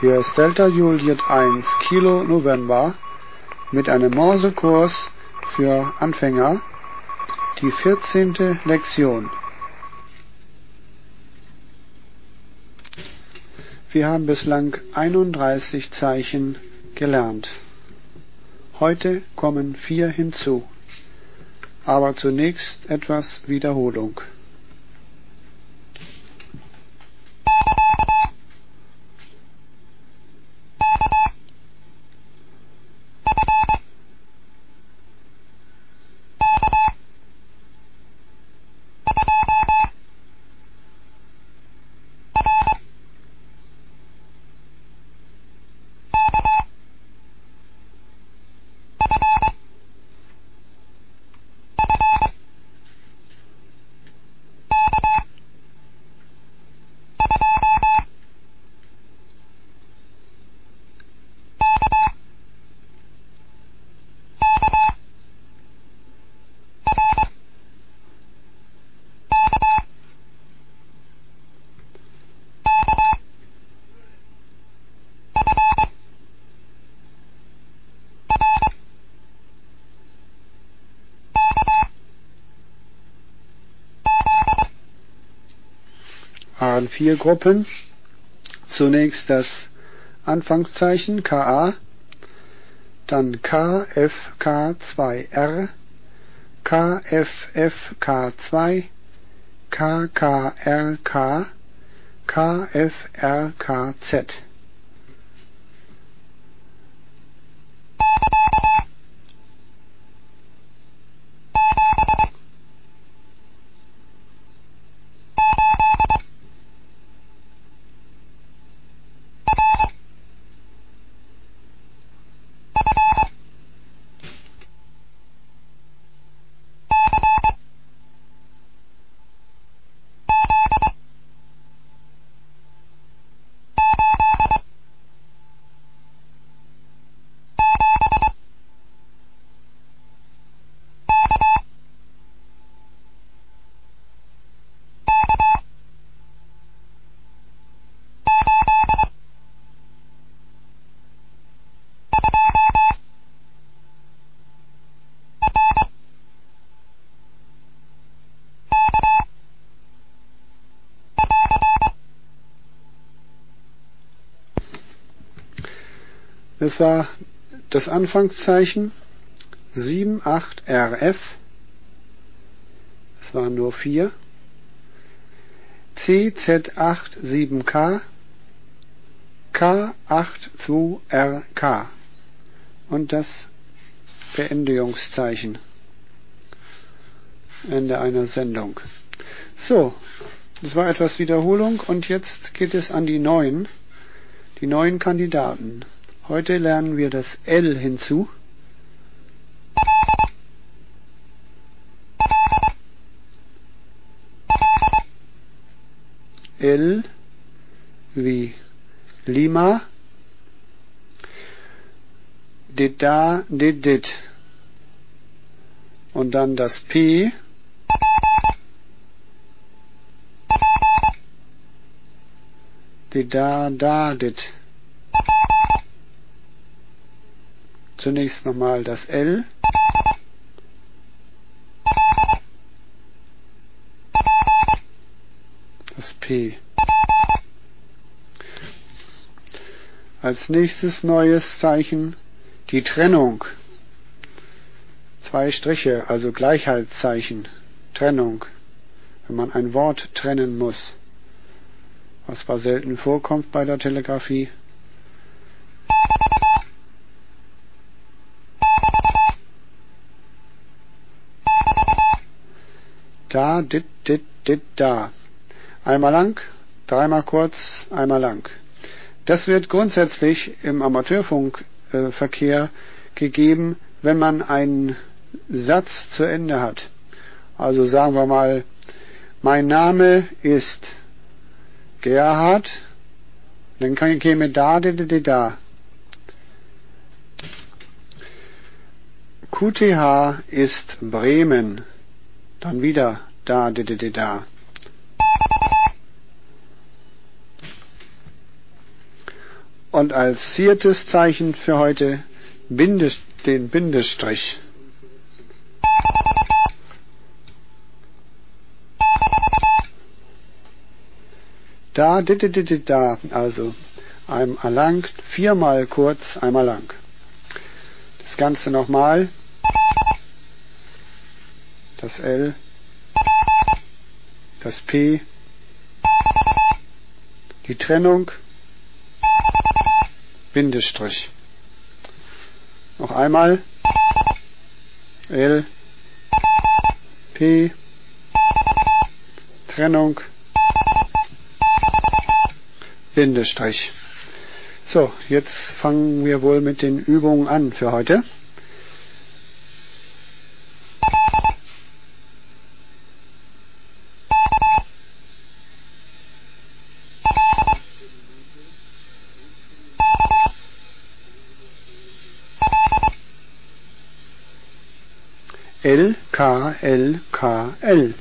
Hier ist Delta Juliet 1 Kilo November mit einem Morsekurs für Anfänger, die 14. Lektion. Wir haben bislang 31 Zeichen gelernt. Heute kommen vier hinzu. Aber zunächst etwas Wiederholung. Waren vier Gruppen. Zunächst das Anfangszeichen KA, dann KFK2R, KFFK2, KKRK, KFRKZ. Das war das Anfangszeichen 78RF. Es waren nur vier. CZ87K. K82RK. Und das Beendigungszeichen. Ende einer Sendung. So, das war etwas Wiederholung und jetzt geht es an die neuen, die neuen Kandidaten. Heute lernen wir das L hinzu. L wie Lima, Dida, Didit und dann das P. Dida, Dadit. Zunächst nochmal das L. Das P. Als nächstes neues Zeichen die Trennung. Zwei Striche, also Gleichheitszeichen. Trennung. Wenn man ein Wort trennen muss. Was zwar selten vorkommt bei der Telegrafie. Da, dit, dit, dit, da. Einmal lang, dreimal kurz, einmal lang. Das wird grundsätzlich im Amateurfunkverkehr gegeben, wenn man einen Satz zu Ende hat. Also sagen wir mal, mein Name ist Gerhard, dann käme da, da, da, da. QTH ist Bremen. Dann wieder da, da, da, da. Und als viertes Zeichen für heute den Bindestrich. Da, dit, dit, dit, da, also einmal lang, viermal kurz, einmal lang. Das Ganze nochmal. Das L, das P, die Trennung, Bindestrich. Noch einmal. L, P, Trennung, Bindestrich. So, jetzt fangen wir wohl mit den Übungen an für heute. L K L K L.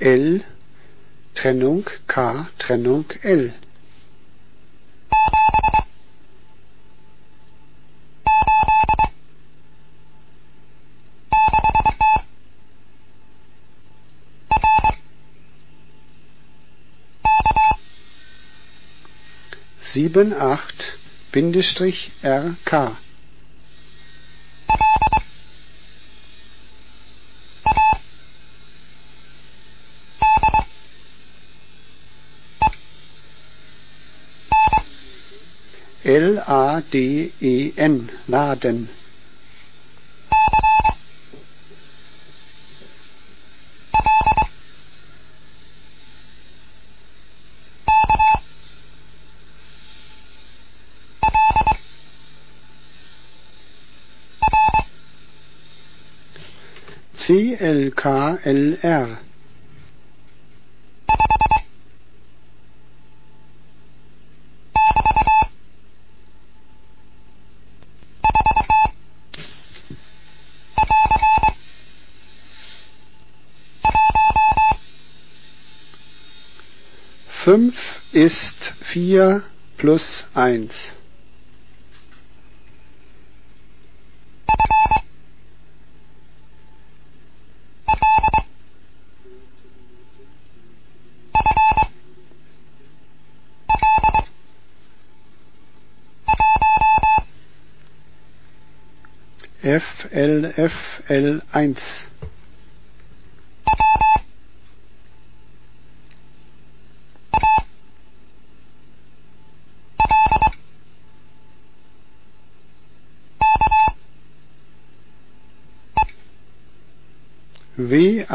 L. Trennung K. Trennung L sieben acht Bindestrich R K L-A-D-E-N, Laden. C-L-K-L-R Fünf ist vier plus eins. F L F L eins. W-A-L-K-E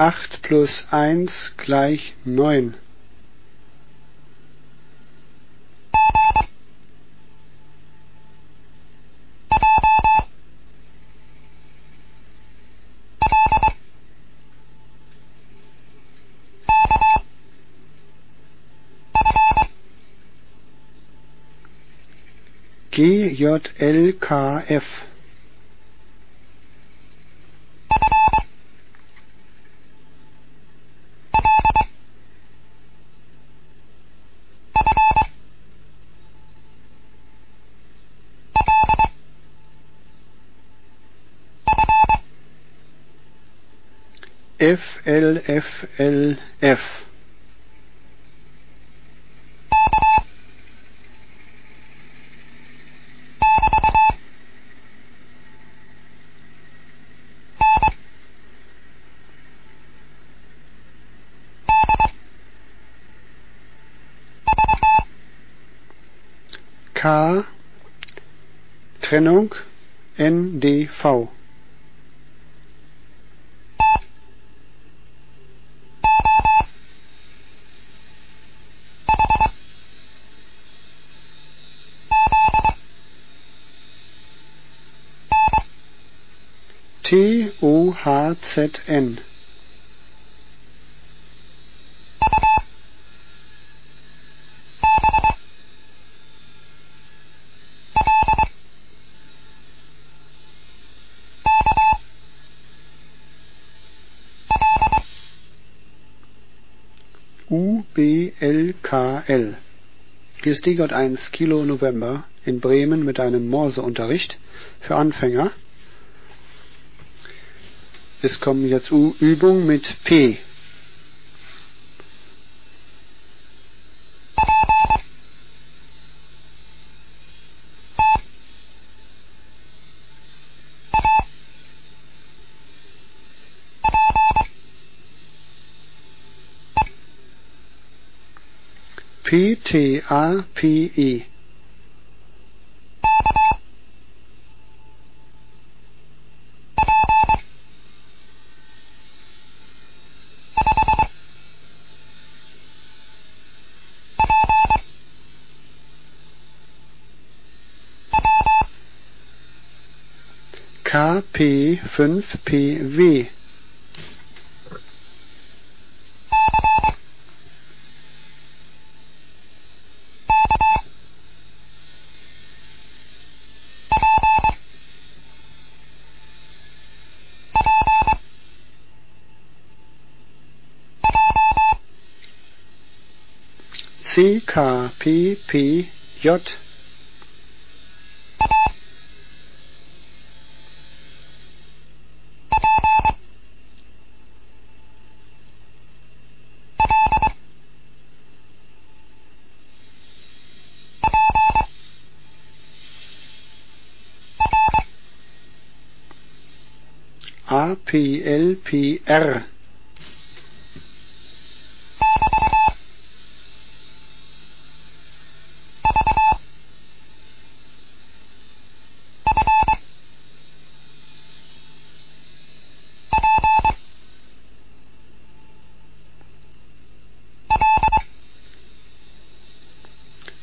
L K ZZ7 Bindestrich C Acht plus eins gleich neun. GJLKF F L F L F. K Trennung NDV T O H Z N UBLKL. Hier ist Digott 1 Kilo November in Bremen mit einem Morseunterricht für Anfänger. Es kommen jetzt U Übungen mit P. P T A P E K P fünf P W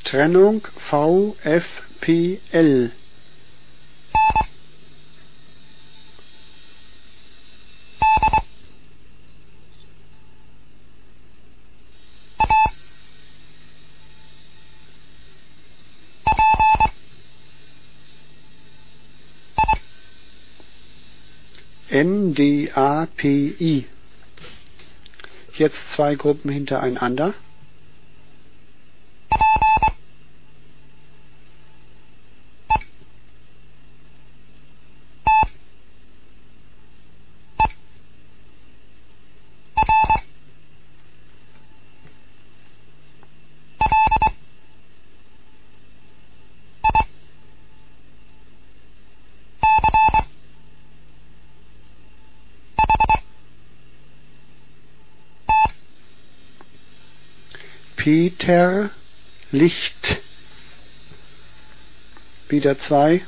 C K P P J A P NDAPI. Jetzt zwei Gruppen hintereinander. Peter Licht. Wieder zwei.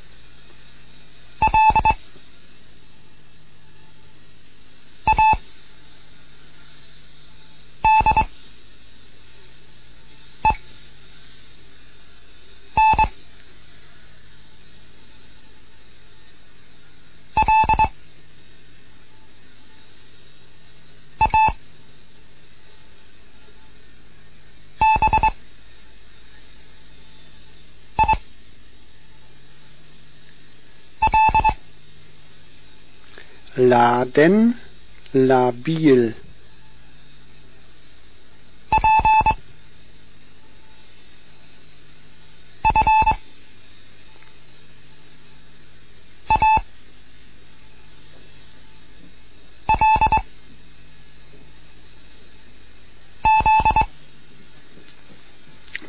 laden, labil.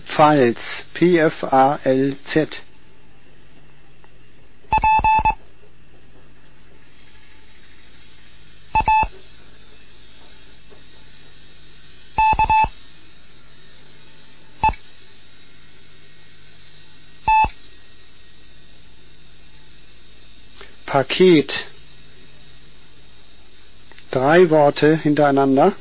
Pfalz, P-F-A-L-Z. Paket. Drei Worte hintereinander.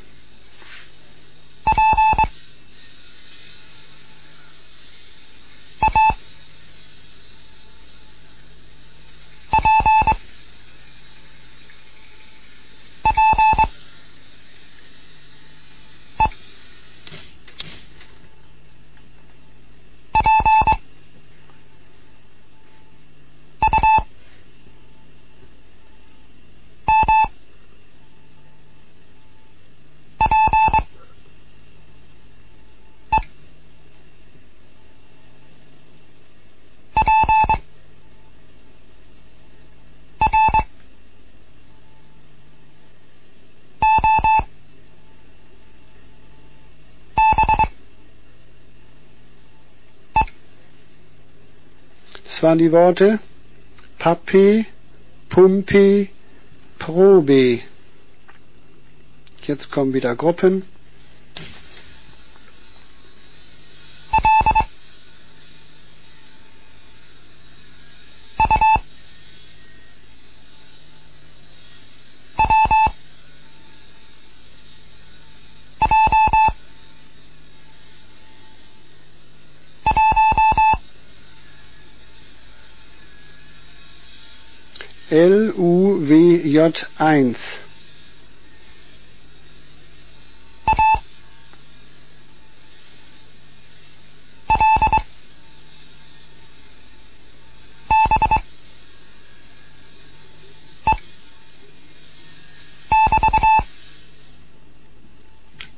Das waren die Worte Pape, Pumpe, Probe. Jetzt kommen wieder Gruppen. LUWJ1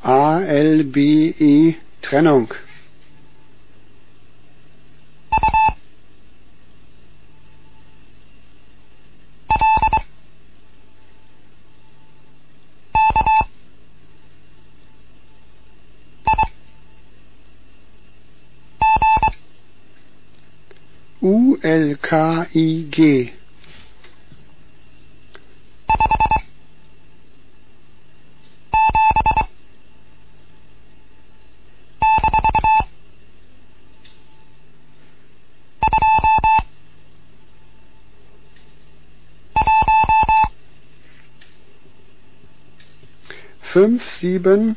ALBE Trennung U-L-K-I-G fünf sieben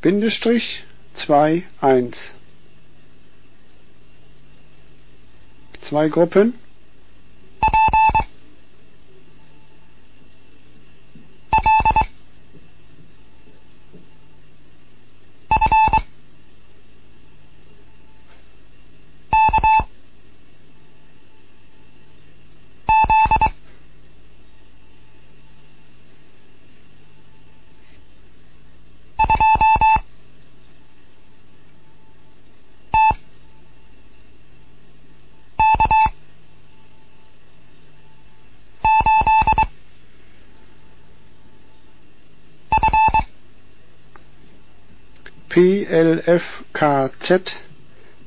Bindestrich zwei eins zwei Gruppen PLFKZ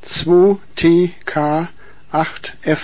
2TK8F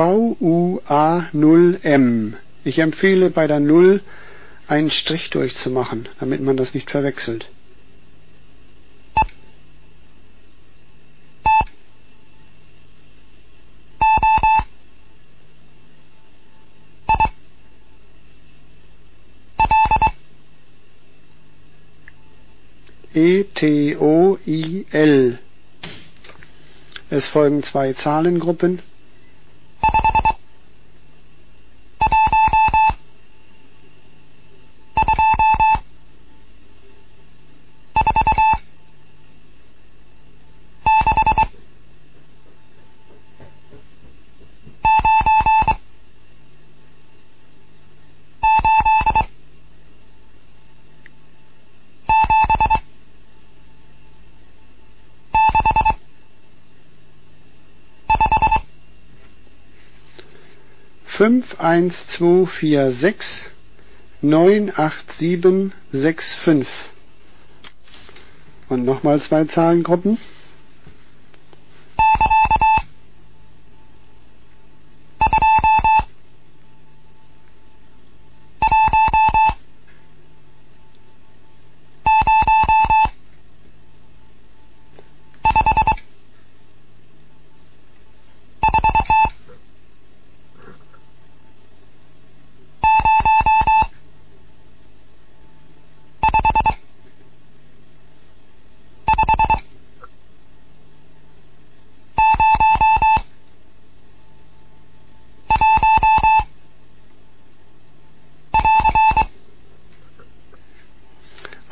VUA0M. Ich empfehle bei der 0 einen Strich durchzumachen, damit man das nicht verwechselt. E-T-O-I-L. Es folgen zwei Zahlengruppen 51246 98765. Und nochmal zwei Zahlengruppen.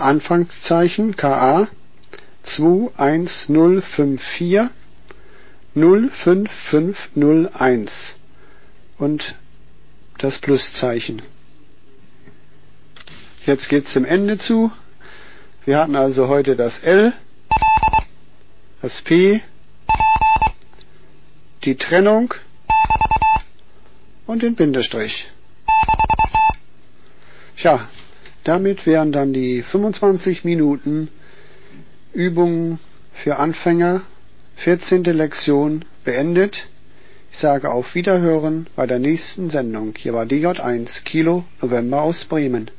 Anfangszeichen KA 21054 05501 und das Pluszeichen. Jetzt geht's zum Ende zu. Wir hatten also heute das L, das P, die Trennung und den Bindestrich. Tja, damit wären dann die 25 Minuten Übungen für Anfänger, 14. Lektion beendet. Ich sage auf Wiederhören bei der nächsten Sendung. Hier war DJ1 Kilo November aus Bremen.